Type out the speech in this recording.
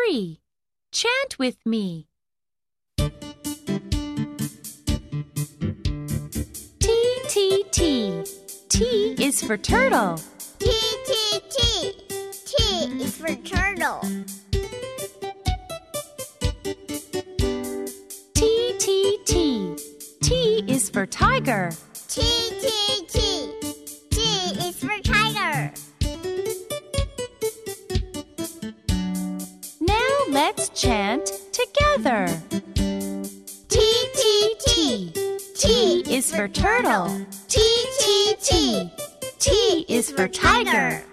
Hurry! Chant with me. T, T, T. T is for turtle. T, T, T. T is for turtle. T, T, T. T is for tiger. T, T, T. Let's chant together. T T T. T is for turtle. T T T. T is for tiger.